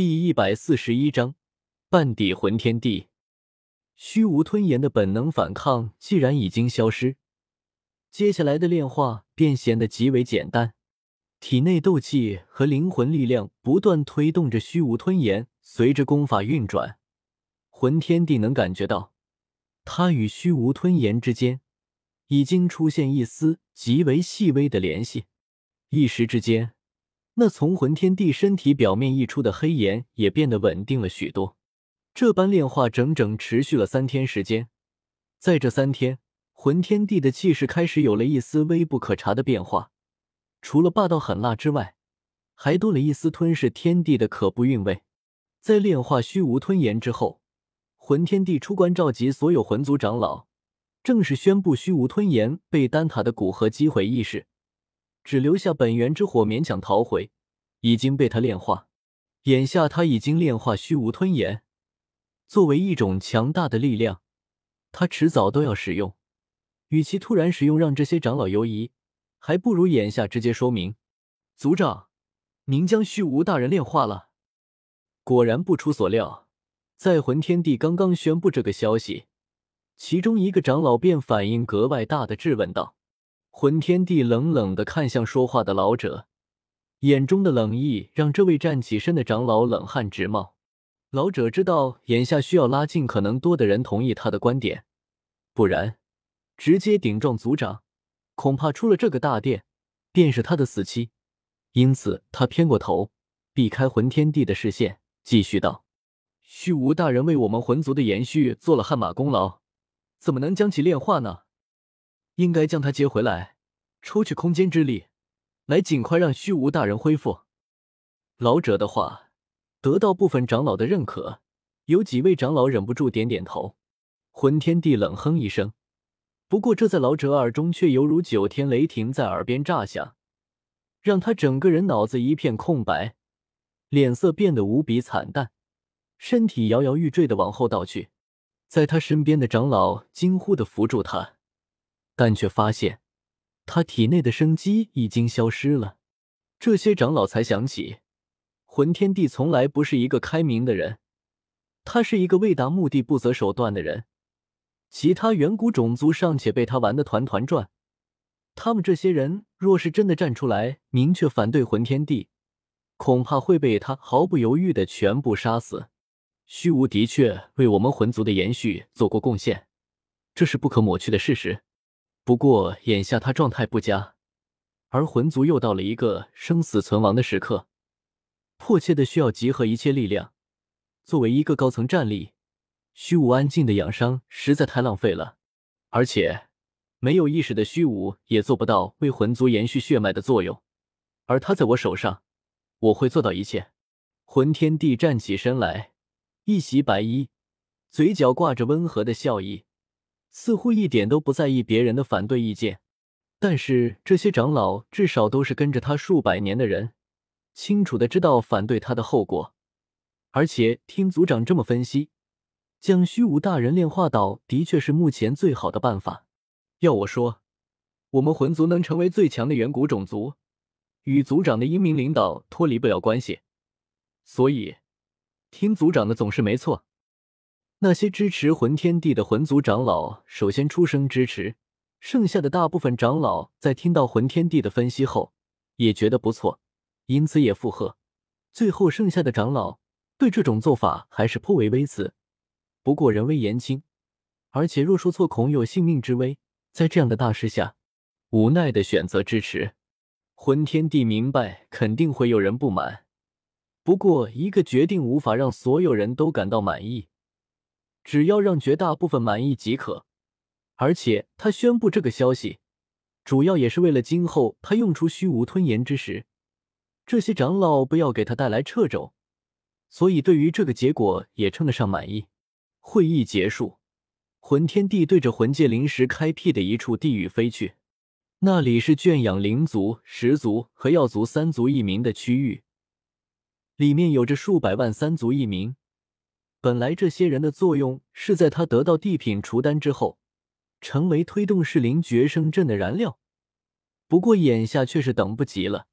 第一百四十一章半底魂天地。虚无吞炎的本能反抗既然已经消失，接下来的炼化便显得极为简单。体内斗气和灵魂力量不断推动着虚无吞炎，随着功法运转，魂天地能感觉到，他与虚无吞炎之间已经出现一丝极为细微的联系。一时之间。那从魂天地身体表面溢出的黑炎也变得稳定了许多。这般炼化整整持续了三天时间，在这三天，魂天地的气势开始有了一丝微不可察的变化，除了霸道狠辣之外，还多了一丝吞噬天地的可怖韵味。在炼化虚无吞炎之后，魂天地出关召集所有魂族长老，正式宣布虚无吞炎被丹塔的古河击毁一事。只留下本源之火勉强逃回，已经被他炼化。眼下他已经炼化虚无吞炎，作为一种强大的力量，他迟早都要使用。与其突然使用让这些长老犹疑，还不如眼下直接说明。族长，您将虚无大人炼化了。果然不出所料，在魂天帝刚刚宣布这个消息，其中一个长老便反应格外大的质问道。魂天帝冷冷的看向说话的老者，眼中的冷意让这位站起身的长老冷汗直冒。老者知道眼下需要拉尽可能多的人同意他的观点，不然直接顶撞族长，恐怕出了这个大殿便是他的死期。因此，他偏过头，避开魂天帝的视线，继续道：“虚无大人为我们魂族的延续做了汗马功劳，怎么能将其炼化呢？”应该将他接回来，抽取空间之力，来尽快让虚无大人恢复。老者的话得到部分长老的认可，有几位长老忍不住点点头。魂天帝冷哼一声，不过这在老者耳中却犹如九天雷霆在耳边炸响，让他整个人脑子一片空白，脸色变得无比惨淡，身体摇摇欲坠的往后倒去。在他身边的长老惊呼的扶住他。但却发现，他体内的生机已经消失了。这些长老才想起，魂天帝从来不是一个开明的人，他是一个为达目的不择手段的人。其他远古种族尚且被他玩得团团转，他们这些人若是真的站出来明确反对魂天帝，恐怕会被他毫不犹豫的全部杀死。虚无的确为我们魂族的延续做过贡献，这是不可抹去的事实。不过眼下他状态不佳，而魂族又到了一个生死存亡的时刻，迫切的需要集合一切力量。作为一个高层战力，虚无安静的养伤实在太浪费了。而且没有意识的虚无也做不到为魂族延续血脉的作用。而他在我手上，我会做到一切。魂天帝站起身来，一袭白衣，嘴角挂着温和的笑意。似乎一点都不在意别人的反对意见，但是这些长老至少都是跟着他数百年的人，清楚的知道反对他的后果。而且听族长这么分析，将虚无大人炼化倒的确是目前最好的办法。要我说，我们魂族能成为最强的远古种族，与族长的英明领导脱离不了关系。所以，听族长的总是没错。那些支持魂天帝的魂族长老首先出声支持，剩下的大部分长老在听到魂天帝的分析后也觉得不错，因此也附和。最后剩下的长老对这种做法还是颇为微词。不过人微言轻，而且若说错恐有性命之危，在这样的大事下，无奈的选择支持。魂天帝明白肯定会有人不满，不过一个决定无法让所有人都感到满意。只要让绝大部分满意即可，而且他宣布这个消息，主要也是为了今后他用出虚无吞炎之时，这些长老不要给他带来掣肘，所以对于这个结果也称得上满意。会议结束，魂天帝对着魂界临时开辟的一处地域飞去，那里是圈养灵族、石族和药族三族一民的区域，里面有着数百万三族一民。本来这些人的作用是在他得到地品除丹之后，成为推动噬灵绝生阵的燃料。不过眼下却是等不及了。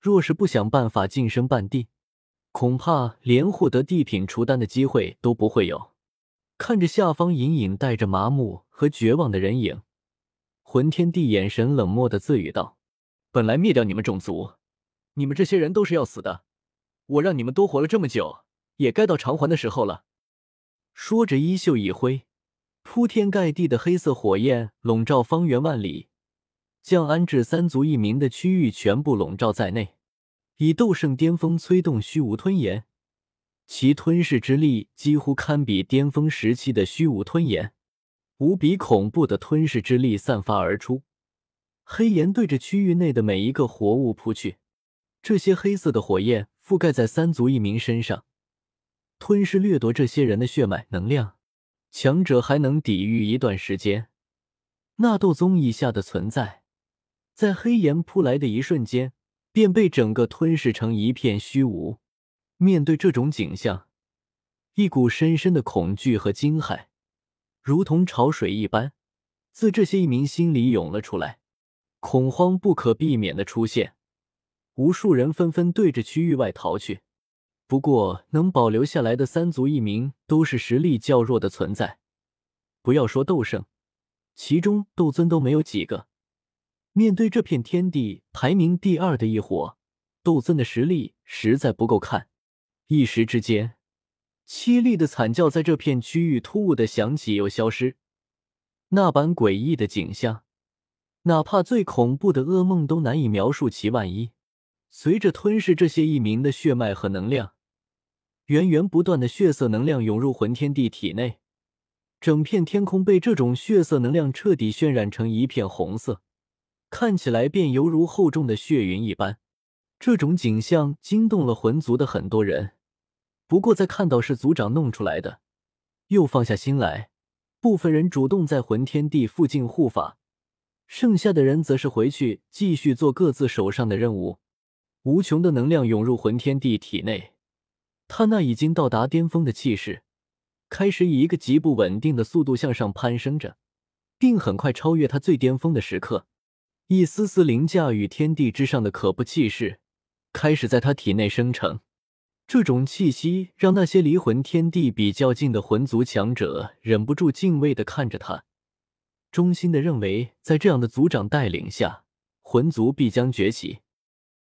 若是不想办法晋升半地，恐怕连获得地品除丹的机会都不会有。看着下方隐隐带着麻木和绝望的人影，魂天帝眼神冷漠的自语道：“本来灭掉你们种族，你们这些人都是要死的。我让你们多活了这么久，也该到偿还的时候了。”说着，衣袖一挥，铺天盖地的黑色火焰笼罩方圆万里，将安置三族一名的区域全部笼罩在内。以斗圣巅峰催动虚无吞炎。其吞噬之力几乎堪比巅峰时期的虚无吞炎，无比恐怖的吞噬之力散发而出，黑炎对着区域内的每一个活物扑去。这些黑色的火焰覆盖在三族一名身上，吞噬掠夺这些人的血脉能量。强者还能抵御一段时间，纳斗宗以下的存在，在黑炎扑来的一瞬间，便被整个吞噬成一片虚无。面对这种景象，一股深深的恐惧和惊骇，如同潮水一般，自这些一名心里涌了出来。恐慌不可避免的出现，无数人纷纷对着区域外逃去。不过，能保留下来的三族一名都是实力较弱的存在，不要说斗圣，其中斗尊都没有几个。面对这片天地排名第二的一伙，斗尊的实力实在不够看。一时之间，凄厉的惨叫在这片区域突兀的响起又消失。那般诡异的景象，哪怕最恐怖的噩梦都难以描述其万一。随着吞噬这些异民的血脉和能量，源源不断的血色能量涌入魂天帝体内，整片天空被这种血色能量彻底渲染成一片红色，看起来便犹如厚重的血云一般。这种景象惊动了魂族的很多人。不过，在看到是族长弄出来的，又放下心来。部分人主动在魂天地附近护法，剩下的人则是回去继续做各自手上的任务。无穷的能量涌入魂天地体内，他那已经到达巅峰的气势，开始以一个极不稳定的速度向上攀升着，并很快超越他最巅峰的时刻。一丝丝凌驾于天地之上的可怖气势，开始在他体内生成。这种气息让那些离魂天地比较近的魂族强者忍不住敬畏的看着他，衷心的认为，在这样的族长带领下，魂族必将崛起。